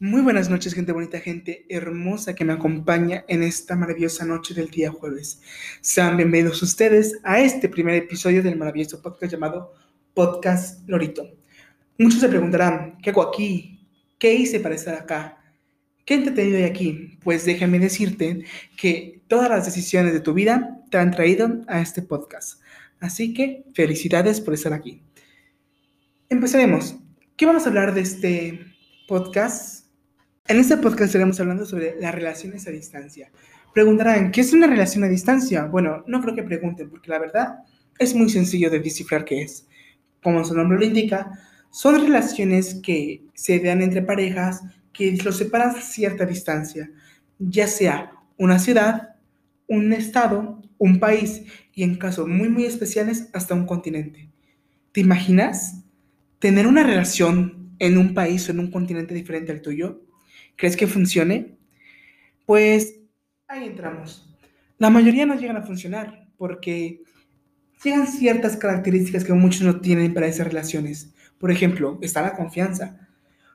Muy buenas noches, gente bonita, gente hermosa que me acompaña en esta maravillosa noche del día jueves. Sean bienvenidos ustedes a este primer episodio del maravilloso podcast llamado Podcast Lorito. Muchos se preguntarán, ¿qué hago aquí? ¿Qué hice para estar acá? ¿Qué entretenido hay aquí? Pues déjame decirte que todas las decisiones de tu vida te han traído a este podcast. Así que felicidades por estar aquí. Empezaremos. ¿Qué vamos a hablar de este podcast? En este podcast estaremos hablando sobre las relaciones a distancia. Preguntarán, ¿qué es una relación a distancia? Bueno, no creo que pregunten, porque la verdad es muy sencillo de descifrar qué es. Como su nombre lo indica, son relaciones que se dan entre parejas que los separan a cierta distancia, ya sea una ciudad, un estado, un país y en casos muy muy especiales hasta un continente. ¿Te imaginas tener una relación en un país o en un continente diferente al tuyo? ¿Crees que funcione? Pues ahí entramos. La mayoría no llegan a funcionar porque llegan ciertas características que muchos no tienen para esas relaciones. Por ejemplo, está la confianza.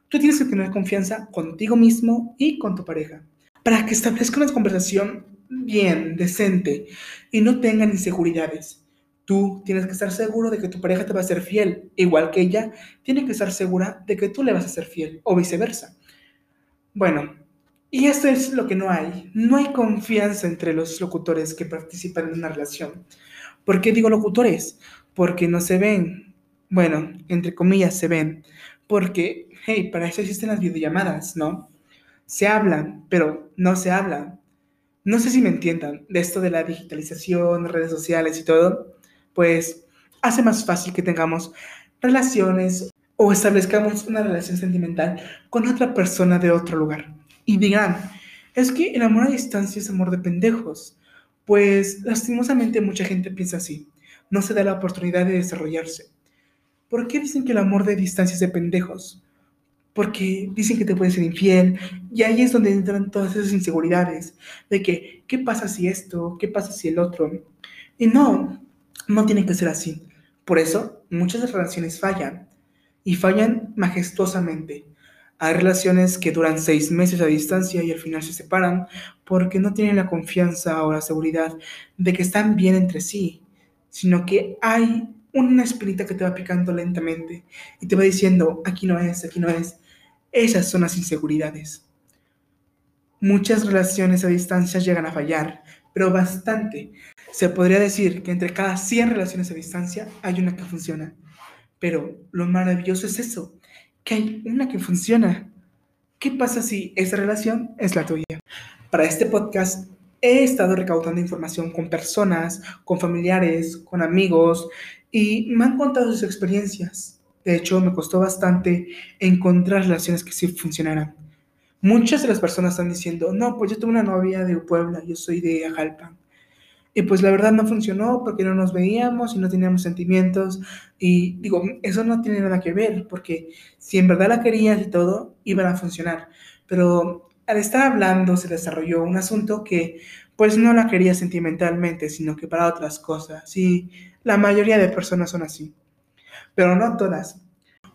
Tú tienes que tener confianza contigo mismo y con tu pareja para que establezca una conversación bien, decente y no tengan inseguridades. Tú tienes que estar seguro de que tu pareja te va a ser fiel, igual que ella tiene que estar segura de que tú le vas a ser fiel o viceversa. Bueno, y esto es lo que no hay. No hay confianza entre los locutores que participan en una relación. ¿Por qué digo locutores? Porque no se ven. Bueno, entre comillas se ven. Porque, hey, para eso existen las videollamadas, ¿no? Se hablan, pero no se hablan. No sé si me entiendan de esto de la digitalización, redes sociales y todo. Pues hace más fácil que tengamos relaciones o establezcamos una relación sentimental con otra persona de otro lugar. Y digan, es que el amor a distancia es amor de pendejos. Pues lastimosamente mucha gente piensa así. No se da la oportunidad de desarrollarse. ¿Por qué dicen que el amor de distancia es de pendejos? Porque dicen que te puede ser infiel y ahí es donde entran todas esas inseguridades de que, ¿qué pasa si esto? ¿Qué pasa si el otro? Y no, no tiene que ser así. Por eso muchas relaciones fallan y fallan majestuosamente. Hay relaciones que duran seis meses a distancia y al final se separan porque no tienen la confianza o la seguridad de que están bien entre sí, sino que hay una espinita que te va picando lentamente y te va diciendo, aquí no es, aquí no es. Esas son las inseguridades. Muchas relaciones a distancia llegan a fallar, pero bastante. Se podría decir que entre cada 100 relaciones a distancia hay una que funciona. Pero lo maravilloso es eso, que hay una que funciona. ¿Qué pasa si esa relación es la tuya? Para este podcast he estado recaudando información con personas, con familiares, con amigos y me han contado sus experiencias. De hecho, me costó bastante encontrar relaciones que sí funcionaran. Muchas de las personas están diciendo, no, pues yo tuve una novia de Puebla, yo soy de Ajalpan. Y pues la verdad no funcionó porque no nos veíamos y no teníamos sentimientos. Y digo, eso no tiene nada que ver, porque si en verdad la querías y todo, iban a funcionar. Pero al estar hablando se desarrolló un asunto que pues no la quería sentimentalmente, sino que para otras cosas. Y la mayoría de personas son así. Pero no todas.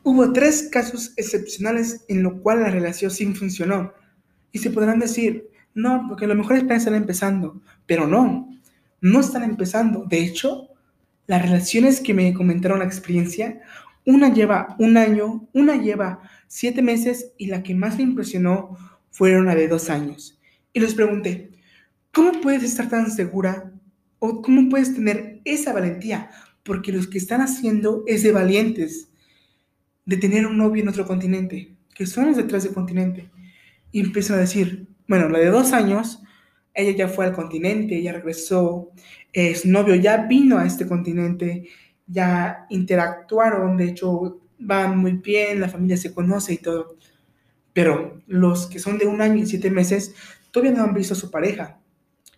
Hubo tres casos excepcionales en los cuales la relación sí funcionó. Y se podrán decir, no, porque a lo mejor es estar empezando. Pero no, no están empezando. De hecho, las relaciones que me comentaron la experiencia, una lleva un año, una lleva siete meses y la que más me impresionó fueron la de dos años. Y les pregunté, ¿cómo puedes estar tan segura o cómo puedes tener esa valentía? Porque los que están haciendo es de valientes, de tener un novio en otro continente, que son los detrás del continente. Y empiezo a decir, bueno, la de dos años ella ya fue al continente, ella regresó, eh, su novio ya vino a este continente, ya interactuaron, de hecho van muy bien, la familia se conoce y todo. Pero los que son de un año y siete meses todavía no han visto a su pareja.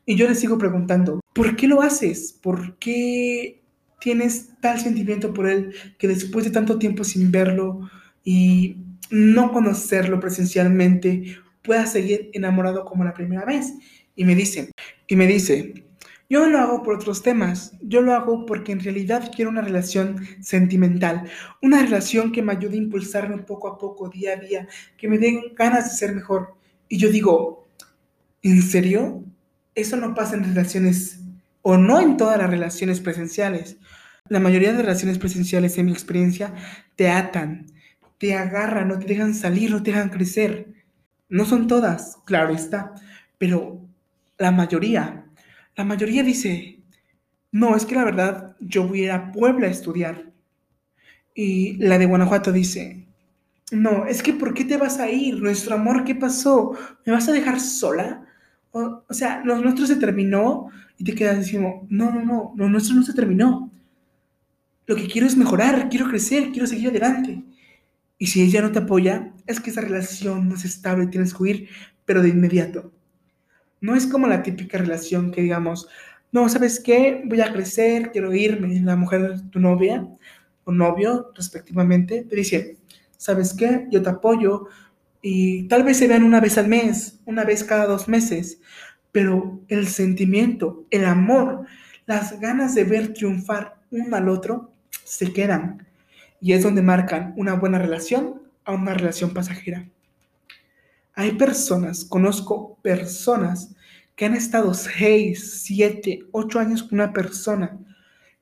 Y yo les sigo preguntando, ¿por qué lo haces? ¿Por qué tienes tal sentimiento por él que después de tanto tiempo sin verlo y no conocerlo presencialmente puedas seguir enamorado como la primera vez? Y me dice, y me dice, Yo no lo hago por otros temas, yo lo hago porque en realidad quiero una relación sentimental, una relación que me ayude a impulsarme poco a poco, día a día, que me den ganas de ser mejor. Y yo digo, ¿en serio? Eso no pasa en relaciones, o no en todas las relaciones presenciales. La mayoría de relaciones presenciales, en mi experiencia, te atan, te agarran, no te dejan salir, no te dejan crecer. No son todas, claro está, pero la mayoría, la mayoría dice, no, es que la verdad yo voy a ir a Puebla a estudiar. Y la de Guanajuato dice, no, es que ¿por qué te vas a ir? Nuestro amor, ¿qué pasó? ¿Me vas a dejar sola? O, sea, lo nuestro se terminó y te quedas diciendo, no, no, no, lo nuestro no se terminó. Lo que quiero es mejorar, quiero crecer, quiero seguir adelante. Y si ella no te apoya, es que esa relación no es estable, tienes que huir, pero de inmediato. No es como la típica relación que digamos, no, ¿sabes qué? Voy a crecer, quiero irme. La mujer, tu novia o novio, respectivamente, te dice, ¿sabes qué? Yo te apoyo y tal vez se vean una vez al mes, una vez cada dos meses, pero el sentimiento, el amor, las ganas de ver triunfar uno al otro se quedan y es donde marcan una buena relación a una relación pasajera. Hay personas, conozco personas que han estado 6, 7, 8 años con una persona,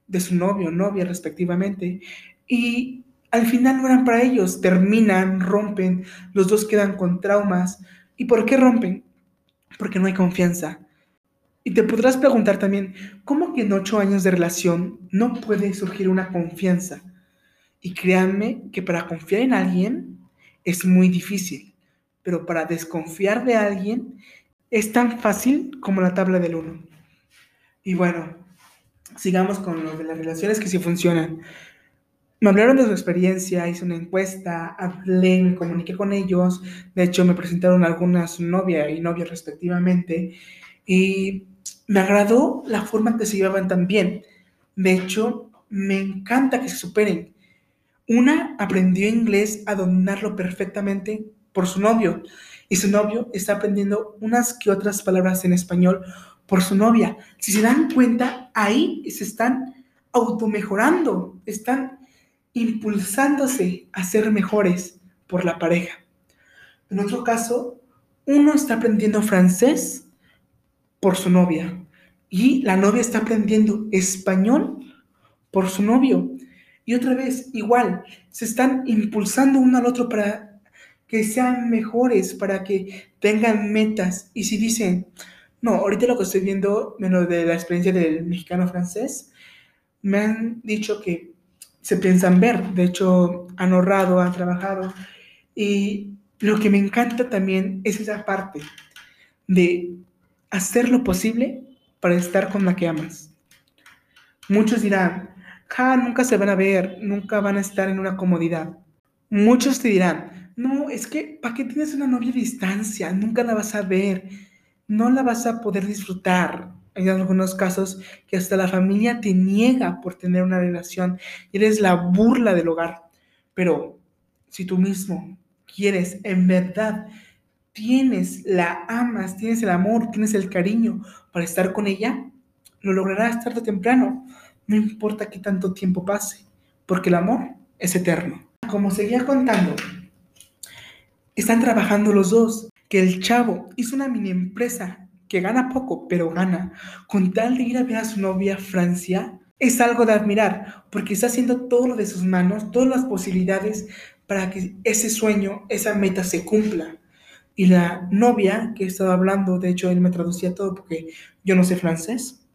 de su novio, novia respectivamente, y al final no eran para ellos, terminan, rompen, los dos quedan con traumas. ¿Y por qué rompen? Porque no hay confianza. Y te podrás preguntar también, ¿cómo que en 8 años de relación no puede surgir una confianza? Y créanme que para confiar en alguien es muy difícil, pero para desconfiar de alguien es tan fácil como la tabla del 1. Y bueno, sigamos con lo de las relaciones que sí funcionan. Me hablaron de su experiencia, hice una encuesta, hablé, me comuniqué con ellos. De hecho, me presentaron algunas novia y novia respectivamente. Y me agradó la forma que se llevaban tan bien. De hecho, me encanta que se superen. Una aprendió inglés a dominarlo perfectamente por su novio y su novio está aprendiendo unas que otras palabras en español por su novia. Si se dan cuenta, ahí se están automejorando, están impulsándose a ser mejores por la pareja. En otro caso, uno está aprendiendo francés por su novia y la novia está aprendiendo español por su novio. Y otra vez, igual, se están impulsando uno al otro para que sean mejores, para que tengan metas. Y si dicen, no, ahorita lo que estoy viendo, menos de la experiencia del mexicano francés, me han dicho que se piensan ver. De hecho, han ahorrado, han trabajado. Y lo que me encanta también es esa parte de hacer lo posible para estar con la que amas. Muchos dirán, nunca se van a ver, nunca van a estar en una comodidad. Muchos te dirán, no, es que, ¿para qué tienes una novia a distancia? Nunca la vas a ver, no la vas a poder disfrutar. Hay algunos casos que hasta la familia te niega por tener una relación y eres la burla del hogar. Pero si tú mismo quieres, en verdad, tienes, la amas, tienes el amor, tienes el cariño para estar con ella, lo lograrás tarde o temprano. No importa qué tanto tiempo pase, porque el amor es eterno. Como seguía contando, están trabajando los dos, que el chavo hizo una mini empresa que gana poco, pero gana, con tal de ir a ver a su novia Francia, es algo de admirar, porque está haciendo todo lo de sus manos, todas las posibilidades para que ese sueño, esa meta se cumpla. Y la novia que he estado hablando, de hecho él me traducía todo porque yo no sé francés,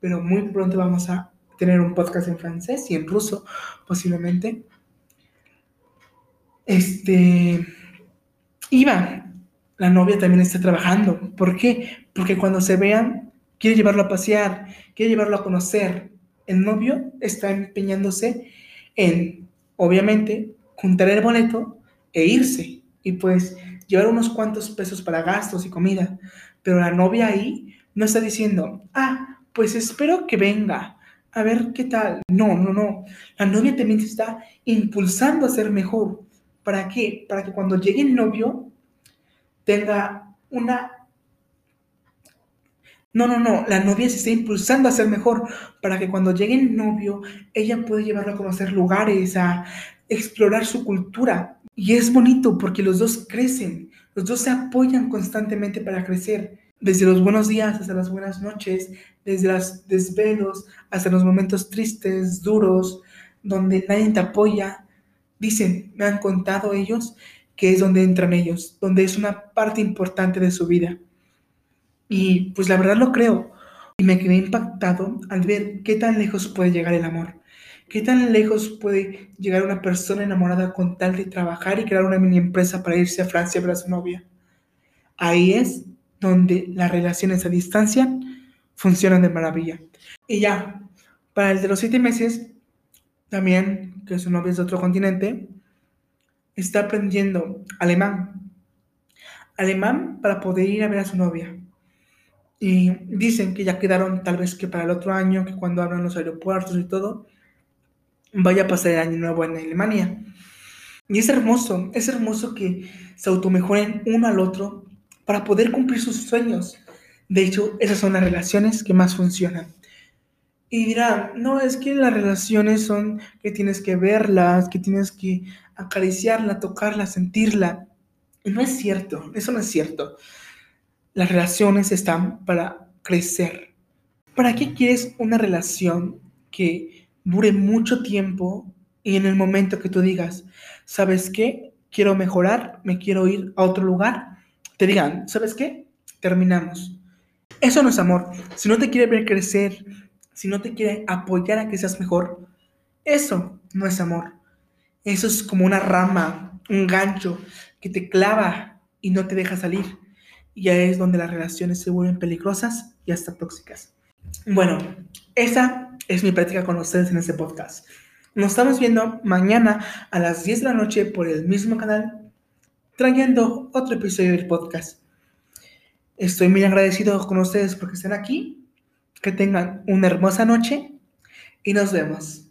pero muy pronto vamos a tener un podcast en francés y en ruso, posiblemente. Este, Iba, la novia también está trabajando. ¿Por qué? Porque cuando se vean, quiere llevarlo a pasear, quiere llevarlo a conocer. El novio está empeñándose en, obviamente, juntar el boleto e irse. Y pues llevar unos cuantos pesos para gastos y comida. Pero la novia ahí no está diciendo, ah, pues espero que venga a ver qué tal. No, no, no. La novia también se está impulsando a ser mejor. ¿Para qué? Para que cuando llegue el novio tenga una No, no, no, la novia se está impulsando a ser mejor para que cuando llegue el novio, ella pueda llevarlo a conocer lugares, a explorar su cultura. Y es bonito porque los dos crecen, los dos se apoyan constantemente para crecer. Desde los buenos días hasta las buenas noches, desde los desvelos hasta los momentos tristes, duros, donde nadie te apoya. Dicen, me han contado ellos, que es donde entran ellos, donde es una parte importante de su vida. Y pues la verdad lo creo. Y me quedé impactado al ver qué tan lejos puede llegar el amor. ¿Qué tan lejos puede llegar una persona enamorada con tal de trabajar y crear una mini empresa para irse a Francia a ver a su novia? Ahí es donde las relaciones a distancia funcionan de maravilla. Y ya, para el de los siete meses, también, que su novia es de otro continente, está aprendiendo alemán. Alemán para poder ir a ver a su novia. Y dicen que ya quedaron tal vez que para el otro año, que cuando abran los aeropuertos y todo, vaya a pasar el año nuevo en Alemania. Y es hermoso, es hermoso que se automejoren uno al otro para poder cumplir sus sueños. De hecho, esas son las relaciones que más funcionan. Y dirán, no, es que las relaciones son que tienes que verlas, que tienes que acariciarla, tocarla, sentirla. Y no es cierto, eso no es cierto. Las relaciones están para crecer. ¿Para qué quieres una relación que dure mucho tiempo y en el momento que tú digas, ¿sabes qué? Quiero mejorar, me quiero ir a otro lugar, te digan, ¿sabes qué? Terminamos. Eso no es amor. Si no te quiere ver crecer, si no te quiere apoyar a que seas mejor, eso no es amor. Eso es como una rama, un gancho que te clava y no te deja salir y ya es donde las relaciones se vuelven peligrosas y hasta tóxicas. Bueno, esa es mi práctica con ustedes en este podcast. Nos estamos viendo mañana a las 10 de la noche por el mismo canal, trayendo otro episodio del podcast. Estoy muy agradecido con ustedes porque estén aquí. Que tengan una hermosa noche y nos vemos.